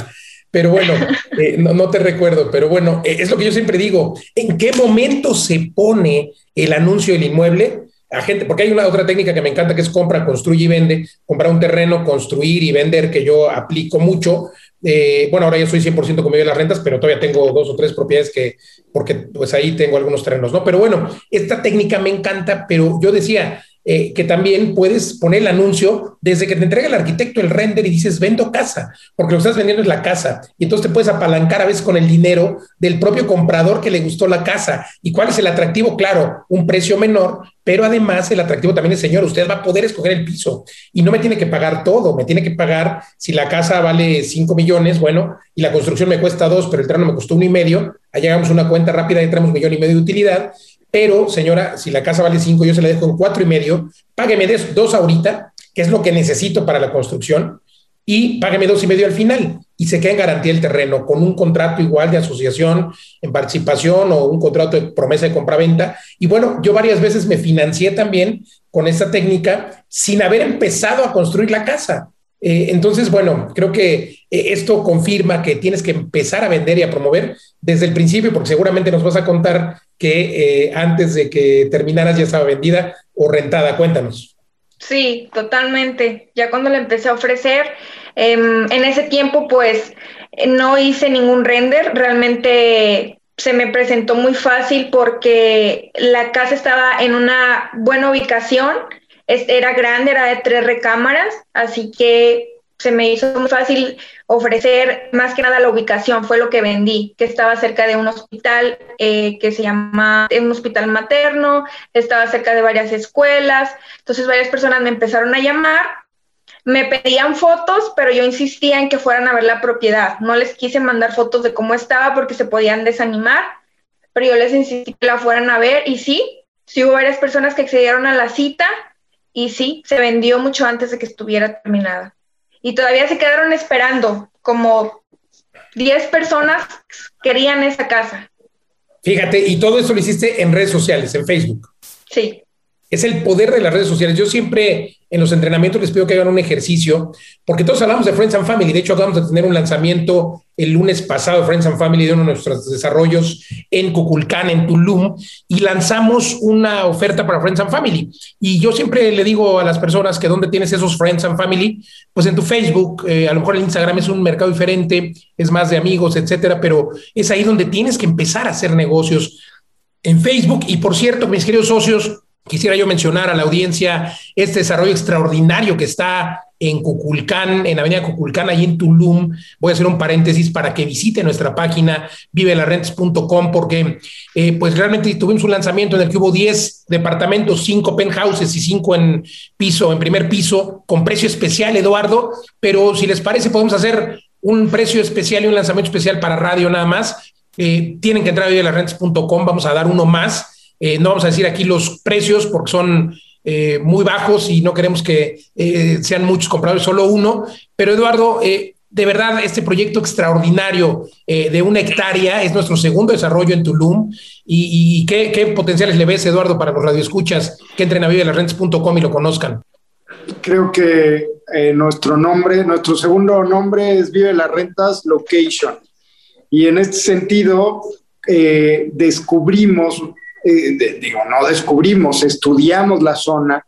Pero bueno, eh, no, te recuerdo, pero bueno, eh, es lo que yo siempre digo. ¿En qué momento se pone el anuncio del inmueble? A gente, porque hay una otra técnica que me encanta que es compra, construye y vende. Comprar un terreno, construir y vender, que yo aplico mucho. Eh, bueno, ahora yo soy 100% conmigo de las rentas, pero todavía tengo dos o tres propiedades que, porque pues ahí tengo algunos terrenos, ¿no? Pero bueno, esta técnica me encanta, pero yo decía, eh, que también puedes poner el anuncio desde que te entrega el arquitecto el render y dices, vendo casa, porque lo que estás vendiendo es la casa. Y entonces te puedes apalancar a veces con el dinero del propio comprador que le gustó la casa. ¿Y cuál es el atractivo? Claro, un precio menor, pero además el atractivo también es, señor, usted va a poder escoger el piso y no me tiene que pagar todo, me tiene que pagar, si la casa vale 5 millones, bueno, y la construcción me cuesta dos, pero el terreno me costó uno y medio, allá hagamos una cuenta rápida y entramos un millón y medio de utilidad pero, señora, si la casa vale cinco, yo se la dejo en cuatro y medio, págueme dos ahorita, que es lo que necesito para la construcción, y págueme dos y medio al final. Y se queda en garantía el terreno con un contrato igual de asociación en participación o un contrato de promesa de compraventa. Y bueno, yo varias veces me financié también con esta técnica sin haber empezado a construir la casa. Eh, entonces, bueno, creo que esto confirma que tienes que empezar a vender y a promover desde el principio, porque seguramente nos vas a contar que eh, antes de que terminaras ya estaba vendida o rentada. Cuéntanos. Sí, totalmente. Ya cuando la empecé a ofrecer, em, en ese tiempo pues no hice ningún render, realmente se me presentó muy fácil porque la casa estaba en una buena ubicación era grande, era de tres recámaras, así que se me hizo muy fácil ofrecer más que nada la ubicación, fue lo que vendí, que estaba cerca de un hospital eh, que se llama, un hospital materno, estaba cerca de varias escuelas, entonces varias personas me empezaron a llamar, me pedían fotos, pero yo insistía en que fueran a ver la propiedad, no les quise mandar fotos de cómo estaba porque se podían desanimar, pero yo les insistí que la fueran a ver y sí, sí hubo varias personas que accedieron a la cita, y sí, se vendió mucho antes de que estuviera terminada. Y todavía se quedaron esperando, como 10 personas querían esa casa. Fíjate, y todo eso lo hiciste en redes sociales, en Facebook. Sí. Es el poder de las redes sociales. Yo siempre en los entrenamientos les pido que hagan un ejercicio, porque todos hablamos de Friends and Family. De hecho, acabamos de tener un lanzamiento el lunes pasado de Friends and Family de uno de nuestros desarrollos en Cuculcán, en Tulum, y lanzamos una oferta para Friends and Family. Y yo siempre le digo a las personas que dónde tienes esos Friends and Family, pues en tu Facebook, eh, a lo mejor el Instagram es un mercado diferente, es más de amigos, etcétera, pero es ahí donde tienes que empezar a hacer negocios en Facebook. Y por cierto, mis queridos socios, Quisiera yo mencionar a la audiencia este desarrollo extraordinario que está en Cuculcán, en Avenida Cuculcán, ahí en Tulum. Voy a hacer un paréntesis para que visite nuestra página vivelarrentes.com porque eh, pues realmente tuvimos un lanzamiento en el que hubo 10 departamentos, 5 penthouses y 5 en piso, en primer piso, con precio especial, Eduardo. Pero si les parece, podemos hacer un precio especial y un lanzamiento especial para radio nada más. Eh, tienen que entrar a vivelarrentes.com, vamos a dar uno más eh, no vamos a decir aquí los precios porque son eh, muy bajos y no queremos que eh, sean muchos compradores, solo uno. Pero Eduardo, de verdad, este proyecto extraordinario de una hectárea es nuestro segundo desarrollo en Tulum. ¿Y, qué, potenciales le ves, Eduardo, para los radioescuchas que entren a vivelarrentes.com y lo conozcan? Creo que nuestro nombre, nuestro segundo nombre es Vive las Rentas Location. Y en este sentido, descubrimos eh, digo, no descubrimos, estudiamos la zona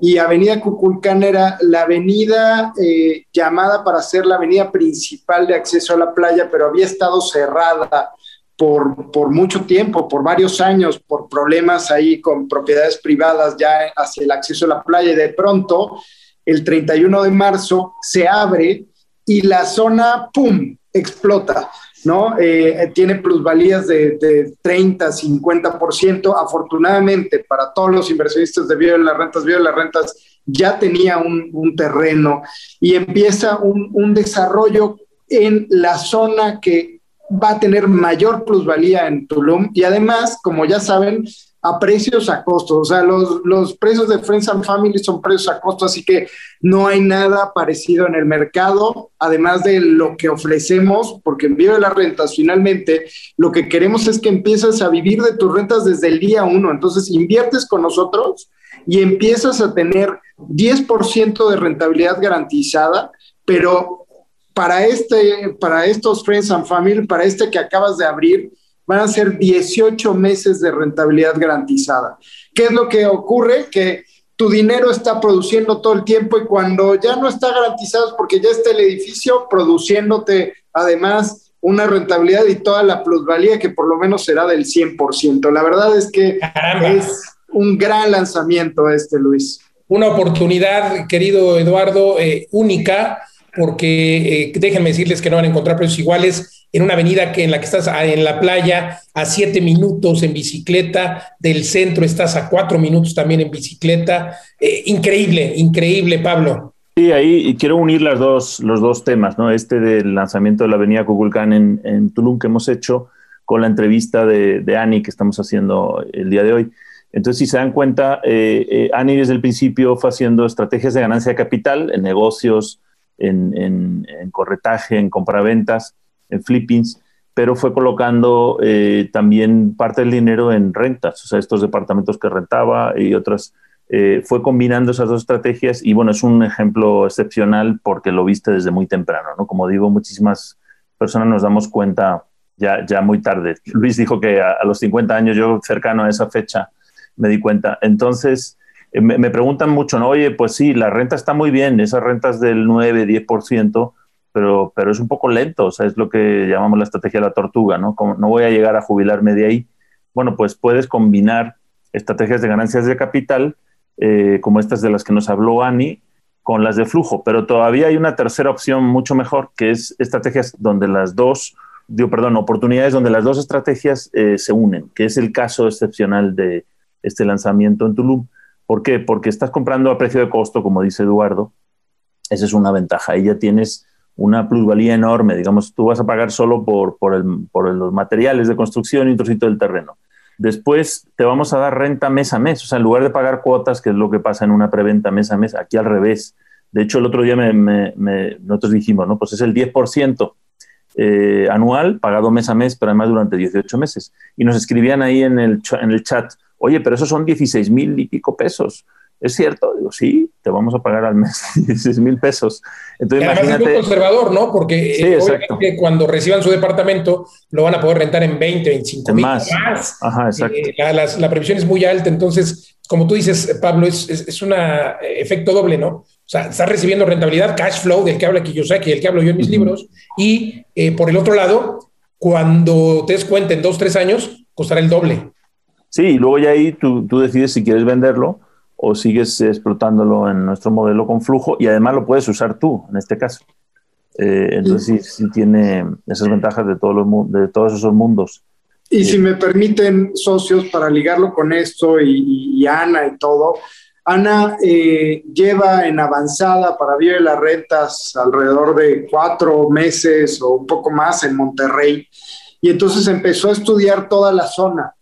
y Avenida Cuculcán era la avenida eh, llamada para ser la avenida principal de acceso a la playa, pero había estado cerrada por, por mucho tiempo, por varios años, por problemas ahí con propiedades privadas ya hacia el acceso a la playa y de pronto el 31 de marzo se abre y la zona, ¡pum!, explota. ¿No? Eh, tiene plusvalías de, 30, 50%. Afortunadamente, para todos los inversionistas de Vive las Rentas, Vive las Rentas ya tenía un, terreno y empieza un, un, desarrollo en la zona que va a tener mayor plusvalía en Tulum y además, como ya saben, a precios a costo. O sea, los, los precios de Friends and Family son precios a costo, así que no hay nada parecido en el mercado, además de lo que ofrecemos, porque en Vive las Rentas, finalmente, lo que queremos es que empieces a vivir de tus rentas desde el día uno. Entonces, inviertes con nosotros y empiezas a tener 10% de rentabilidad garantizada, pero para, este, para estos Friends and Family, para este que acabas de abrir, van a ser 18 meses de rentabilidad garantizada. ¿Qué es lo que ocurre? Que tu dinero está produciendo todo el tiempo y cuando ya no está garantizado es porque ya está el edificio produciéndote además una rentabilidad y toda la plusvalía que por lo menos será del 100%. La verdad es que es un gran lanzamiento este, Luis. Una oportunidad, querido Eduardo, eh, única, porque eh, déjenme decirles que no van a encontrar precios iguales en una avenida que en la que estás en la playa a siete minutos en bicicleta, del centro estás a cuatro minutos también en bicicleta. Eh, increíble, increíble, Pablo. Sí, ahí quiero unir las dos, los dos temas, ¿no? Este del lanzamiento de la avenida Cuculcán en, en Tulum que hemos hecho con la entrevista de, de Ani que estamos haciendo el día de hoy. Entonces, si se dan cuenta, eh, eh, Ani desde el principio fue haciendo estrategias de ganancia de capital en negocios, en, en, en corretaje, en compraventas en flippings, pero fue colocando eh, también parte del dinero en rentas, o sea, estos departamentos que rentaba y otras. Eh, fue combinando esas dos estrategias y bueno, es un ejemplo excepcional porque lo viste desde muy temprano, ¿no? Como digo, muchísimas personas nos damos cuenta ya, ya muy tarde. Luis dijo que a, los 50 años, yo cercano a esa fecha, me di cuenta. Entonces, me, me, preguntan mucho, ¿no? Oye, pues sí, la renta está muy bien, esas rentas del 9, 10%, pero, pero es un poco lento, o sea, es lo que llamamos la estrategia de la tortuga, ¿no? Como no voy a llegar a jubilarme de ahí. Bueno, pues puedes combinar estrategias de ganancias de capital, eh, como estas de las que nos habló Ani, con las de flujo, pero todavía hay una tercera opción mucho mejor, que es estrategias donde las dos, digo, perdón, oportunidades donde las dos estrategias eh, se unen, que es el caso excepcional de este lanzamiento en Tulum. ¿Por qué? Porque estás comprando a precio de costo, como dice Eduardo. Esa es una ventaja. Ahí ya tienes una plusvalía enorme. Digamos, tú vas a pagar solo por, los materiales de construcción y un trocito del terreno. Después te vamos a dar renta mes a mes. O sea, en lugar de pagar cuotas, que es lo que pasa en una preventa mes a mes, aquí al revés. De hecho, el otro día me, nosotros dijimos, ¿no? Pues es el 10% eh, anual, pagado mes a mes, pero además durante 18 meses. Y nos escribían ahí en el, en el chat, oye, pero esos son 16 mil y pico pesos. ¿Es cierto? Digo, sí, te vamos a pagar al mes 16 mil pesos. Entonces, imagínate. Es muy conservador, ¿no? Porque eh, cuando reciban su departamento lo van a poder rentar en 20, 25 mil más. Ajá, exacto. Eh, la, previsión es muy alta. Entonces, como tú dices, Pablo, es, es, un efecto doble, ¿no? O sea, estás recibiendo rentabilidad, cash flow, del que habla Kiyosaki, del que hablo yo en mis libros. Y eh, por el otro lado, cuando te des cuenta en dos, tres años, costará el doble. Sí, y luego ya ahí tú, tú decides si quieres venderlo o sigues explotándolo en nuestro modelo con flujo y además lo puedes usar tú en este caso. Eh, entonces sí, tiene esas ventajas de, todos los, de todos esos mundos. Y si me permiten, socios, para ligarlo con esto y, Ana y todo, Ana eh, lleva en avanzada para Vive las Rentas alrededor de cuatro meses o un poco más en Monterrey. Y entonces empezó a estudiar toda la zona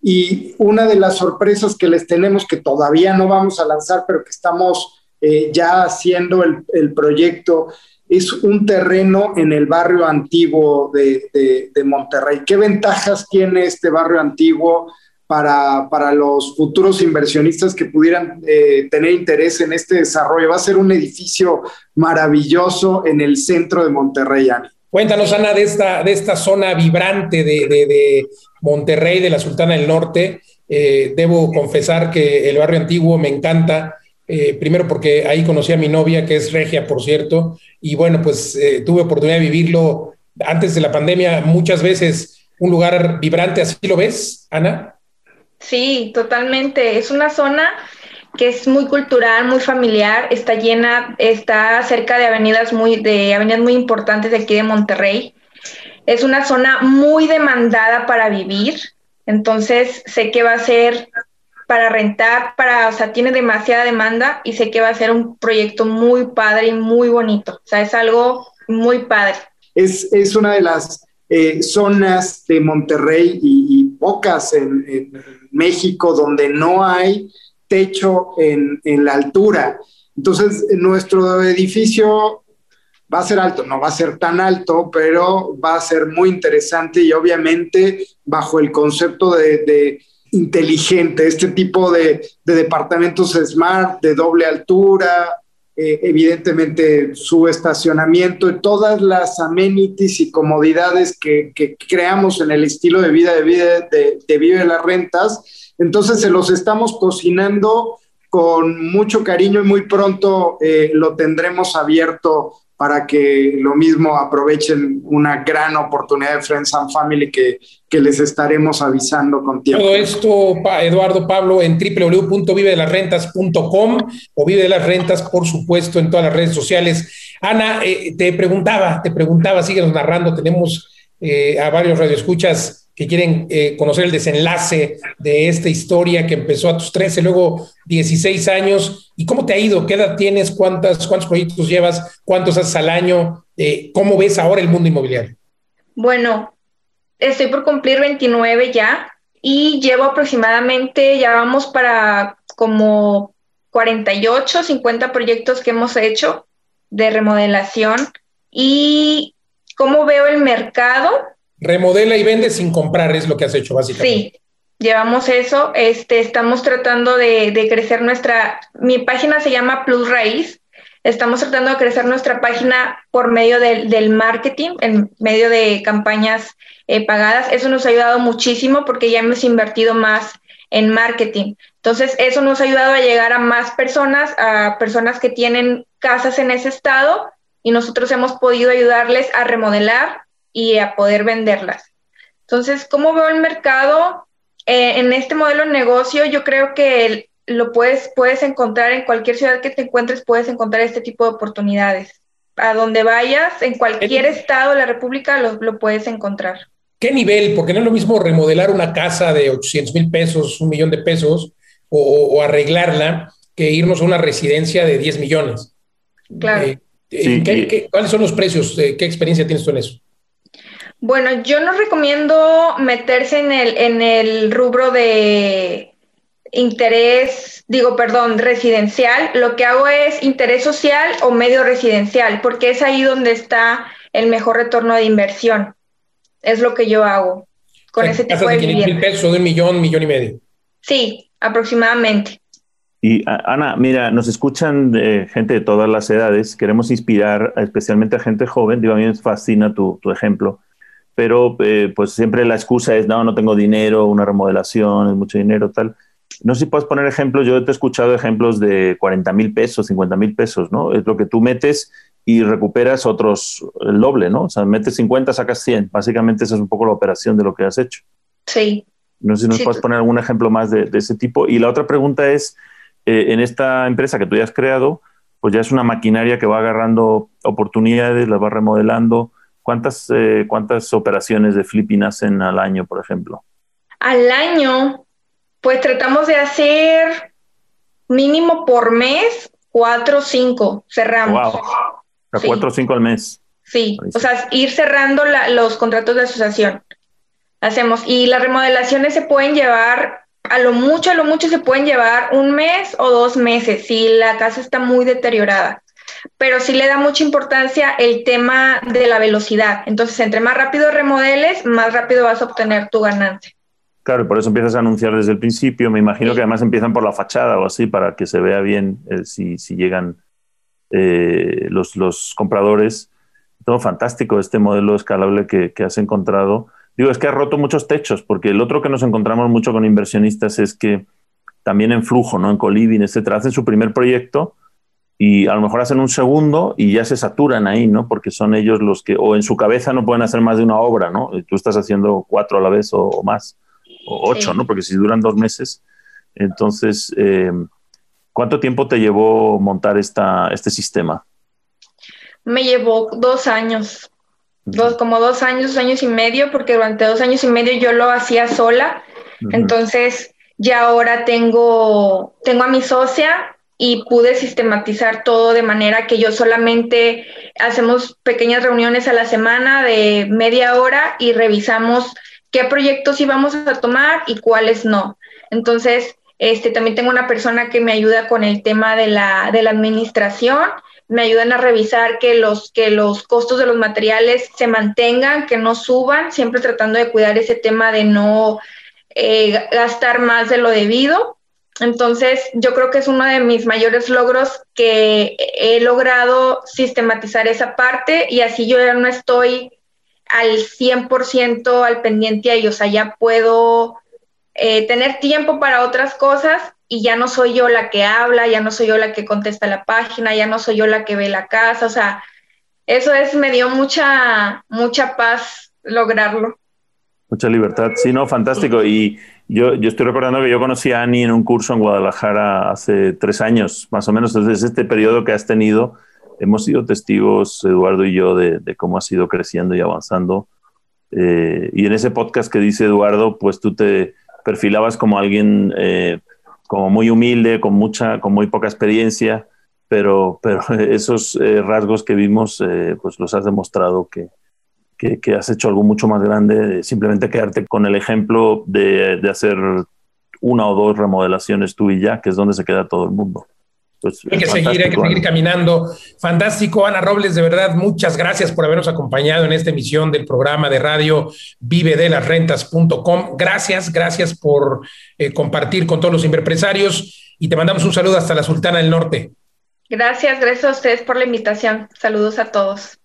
y una de las sorpresas que les tenemos, que todavía no vamos a lanzar, pero que estamos eh, ya haciendo el, proyecto, es un terreno en el barrio antiguo de, Monterrey. ¿Qué ventajas tiene este barrio antiguo para, los futuros inversionistas que pudieran eh, tener interés en este desarrollo? Va a ser un edificio maravilloso en el centro de Monterrey, Ani. Cuéntanos, Ana, de esta, de esta zona vibrante de, Monterrey, de la Sultana del Norte. Eh, debo confesar que el barrio antiguo me encanta. Eh, primero porque ahí conocí a mi novia, que es regia, por cierto, y bueno, pues eh, tuve oportunidad de vivirlo antes de la pandemia muchas veces. Un lugar vibrante, ¿así lo ves, Ana? Sí, totalmente. Es una zona que es muy cultural, muy familiar, está llena, está cerca de avenidas muy, de avenidas muy importantes de aquí de Monterrey. Es una zona muy demandada para vivir, entonces sé que va a ser para rentar, para, o sea, tiene demasiada demanda y sé que va a ser un proyecto muy padre y muy bonito. O sea, es algo muy padre. Es, es una de las eh, zonas de Monterrey y, pocas en, en México donde no hay techo en, la altura. Entonces, nuestro edificio va a ser alto, no va a ser tan alto, pero va a ser muy interesante y obviamente bajo el concepto de, inteligente, este tipo de, departamentos smart, de doble altura, eh, evidentemente su estacionamiento y todas las amenities y comodidades que, creamos en el estilo de vida de vida de, de Vive las Rentas, entonces se los estamos cocinando con mucho cariño y muy pronto eh, lo tendremos abierto para que lo mismo aprovechen una gran oportunidad de Friends and Family que, que les estaremos avisando con tiempo. Todo esto, Eduardo Pablo, en www.vivedelasrentas.com o Vive de las Rentas, por supuesto, en todas las redes sociales. Ana, eh, te preguntaba, te preguntaba, síguenos narrando, tenemos eh, a varios radioescuchas que quieren eh, conocer el desenlace de esta historia que empezó a tus 13, luego 16 años. ¿Y cómo te ha ido? ¿Qué edad tienes? ¿Cuántas, ¿Cuántos proyectos llevas? ¿Cuántos haces al año? Eh, ¿Cómo ves ahora el mundo inmobiliario? Bueno, estoy por cumplir 29 ya y llevo aproximadamente, ya vamos para como 48, 50 proyectos que hemos hecho de remodelación. ¿Y cómo veo el mercado? Remodela y vende sin comprar, es lo que has hecho básicamente. Sí, llevamos eso. Este, estamos tratando de, crecer nuestra, mi página se llama Plus Raíz. Estamos tratando de crecer nuestra página por medio del, marketing, en medio de campañas eh, pagadas. Eso nos ha ayudado muchísimo porque ya hemos invertido más en marketing. Entonces, eso nos ha ayudado a llegar a más personas, a personas que tienen casas en ese estado y nosotros hemos podido ayudarles a remodelar, y a poder venderlas. Entonces, ¿cómo veo el mercado? Eh, en este modelo de negocio, yo creo que lo puedes, puedes encontrar en cualquier ciudad que te encuentres, puedes encontrar este tipo de oportunidades. A donde vayas, en cualquier estado de la República, lo, puedes encontrar. ¿Qué nivel? Porque no es lo mismo remodelar una casa de 800 mil pesos, un millón de pesos, o, arreglarla, que irnos a una residencia de 10 millones. Claro. Eh, eh, cuáles son los precios? ¿Qué experiencia tienes tú en eso? Bueno, yo no recomiendo meterse en el, en el rubro de interés, digo, perdón, residencial. Lo que hago es interés social o medio residencial, porque es ahí donde está el mejor retorno de inversión. Es lo que yo hago con ese tipo de, de mil pesos, de un millón, millón y medio. Sí, aproximadamente. Y Ana, mira, nos escuchan gente de todas las edades. Queremos inspirar especialmente a gente joven. Digo, a mí me fascina tu, tu ejemplo pero eh, pues siempre la excusa es, no, no tengo dinero, una remodelación, es mucho dinero, tal. No sé si puedes poner ejemplos, yo te he escuchado ejemplos de 40 mil pesos, 50 mil pesos, ¿no? Es lo que tú metes y recuperas otros, el doble, ¿no? O sea, metes 50, sacas 100. Básicamente esa es un poco la operación de lo que has hecho. Sí. No sé si nos puedes poner algún ejemplo más de, ese tipo. Y la otra pregunta es, eh, en esta empresa que tú ya has creado, pues ya es una maquinaria que va agarrando oportunidades, la va remodelando, ¿Cuántas, eh, ¿Cuántas operaciones de flipping hacen al año, por ejemplo? Al año, pues tratamos de hacer mínimo por mes cuatro o cinco, cerramos. Wow. A cuatro o cinco al mes. Sí, o sea, ir cerrando los contratos de asociación. Hacemos. Y las remodelaciones se pueden llevar, a lo mucho, a lo mucho se pueden llevar un mes o dos meses si la casa está muy deteriorada pero sí le da mucha importancia el tema de la velocidad. Entonces, entre más rápido remodeles, más rápido vas a obtener tu ganancia. Claro, por eso empiezas a anunciar desde el principio. Me imagino que además empiezan por la fachada o así para que se vea bien eh, si, llegan eh, los, los, compradores. Todo fantástico este modelo escalable que, que, has encontrado. Digo, es que has roto muchos techos, porque el otro que nos encontramos mucho con inversionistas es que también en flujo, ¿no? en coliving, etcétera, hacen su primer proyecto y a lo mejor hacen un segundo y ya se saturan ahí, ¿no? Porque son ellos los que, o en su cabeza no pueden hacer más de una obra, ¿no? tú estás haciendo cuatro a la vez o, más, o ocho, ¿no? Porque si duran dos meses, entonces, eh, ¿cuánto tiempo te llevó montar esta, este sistema? Me llevó dos años, dos, como dos años, dos años y medio, porque durante dos años y medio yo lo hacía sola, entonces ya ahora tengo, tengo a mi socia y pude sistematizar todo de manera que yo solamente hacemos pequeñas reuniones a la semana de media hora y revisamos qué proyectos íbamos a tomar y cuáles no. Entonces, este, también tengo una persona que me ayuda con el tema de la, de la administración, me ayudan a revisar que los, que los costos de los materiales se mantengan, que no suban, siempre tratando de cuidar ese tema de no eh, gastar más de lo debido. Entonces, yo creo que es uno de mis mayores logros que he logrado sistematizar esa parte y así yo ya no estoy al 100% al pendiente ahí, o sea, ya puedo eh, tener tiempo para otras cosas y ya no soy yo la que habla, ya no soy yo la que contesta la página, ya no soy yo la que ve la casa, o sea, eso es, me dio mucha, mucha paz lograrlo. Mucha libertad, sí, no, fantástico. Y yo, yo estoy recordando que yo conocí a Ani en un curso en Guadalajara hace tres años, más o menos. Entonces, este periodo que has tenido, hemos sido testigos, Eduardo y yo, de, cómo has ido creciendo y avanzando. Eh, y en ese podcast que dice Eduardo, pues tú te perfilabas como alguien eh, como muy humilde, con mucha, con muy poca experiencia, pero, pero esos eh, rasgos que vimos, pues los has demostrado que, que, has hecho algo mucho más grande, simplemente quedarte con el ejemplo de, hacer una o dos remodelaciones tú y ya, que es donde se queda todo el mundo. Pues, hay que seguir, hay que seguir caminando. Fantástico, Ana Robles, de verdad, muchas gracias por habernos acompañado en esta emisión del programa de radio vive de las rentas.com. Gracias, gracias por eh, compartir con todos los empresarios y te mandamos un saludo hasta la Sultana del Norte. Gracias, gracias a ustedes por la invitación. Saludos a todos.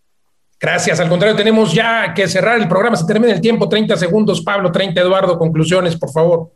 Gracias. Al contrario, tenemos ya que cerrar el programa. Se termina el tiempo. 30 segundos, Pablo. 30, Eduardo. Conclusiones, por favor.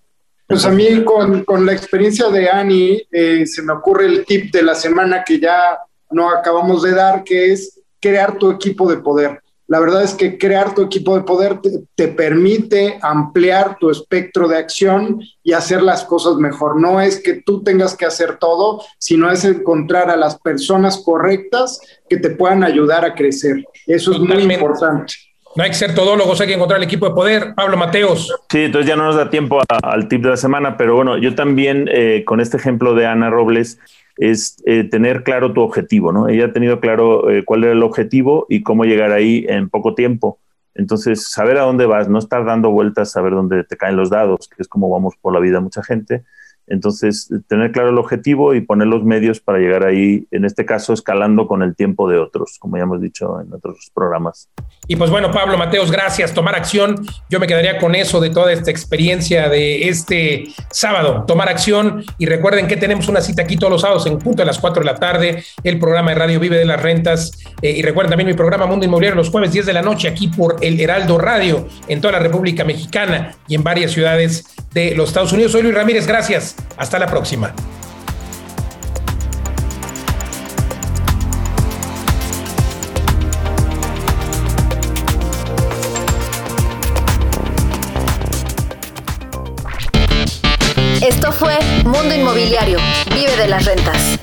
Pues a mí, con, con la experiencia de Ani, eh, se me ocurre el tip de la semana que ya no acabamos de dar, que es crear tu equipo de poder. La verdad es que crear tu equipo de poder te, permite ampliar tu espectro de acción y hacer las cosas mejor. No es que tú tengas que hacer todo, sino es encontrar a las personas correctas que te puedan ayudar a crecer. Eso es muy importante. No hay que ser todólogos, hay que encontrar el equipo de poder. Pablo Mateos. Sí, entonces ya no nos da tiempo al tip de la semana, pero bueno, yo también eh, con este ejemplo de Ana Robles, es eh, tener claro tu objetivo, ¿no? Ella ha tenido claro eh, cuál era el objetivo y cómo llegar ahí en poco tiempo. Entonces, saber a dónde vas, no estar dando vueltas, saber dónde te caen los dados, que es como vamos por la vida mucha gente, Entonces, tener claro el objetivo y poner los medios para llegar ahí, en este caso, escalando con el tiempo de otros, como ya hemos dicho en otros programas. Y pues bueno, Pablo Mateos, gracias. Tomar acción. Yo me quedaría con eso de toda esta experiencia de este sábado. Tomar acción. Y recuerden que tenemos una cita aquí todos los sábados en punto de las 4 de la tarde. El programa de Radio Vive de las Rentas. Eh, y recuerden también mi programa Mundo Inmobiliario los jueves 10 de la noche aquí por el Heraldo Radio en toda la República Mexicana y en varias ciudades de los Estados Unidos. Soy Luis Ramírez. Gracias. Hasta la próxima. Esto fue Mundo Inmobiliario. Vive de las rentas.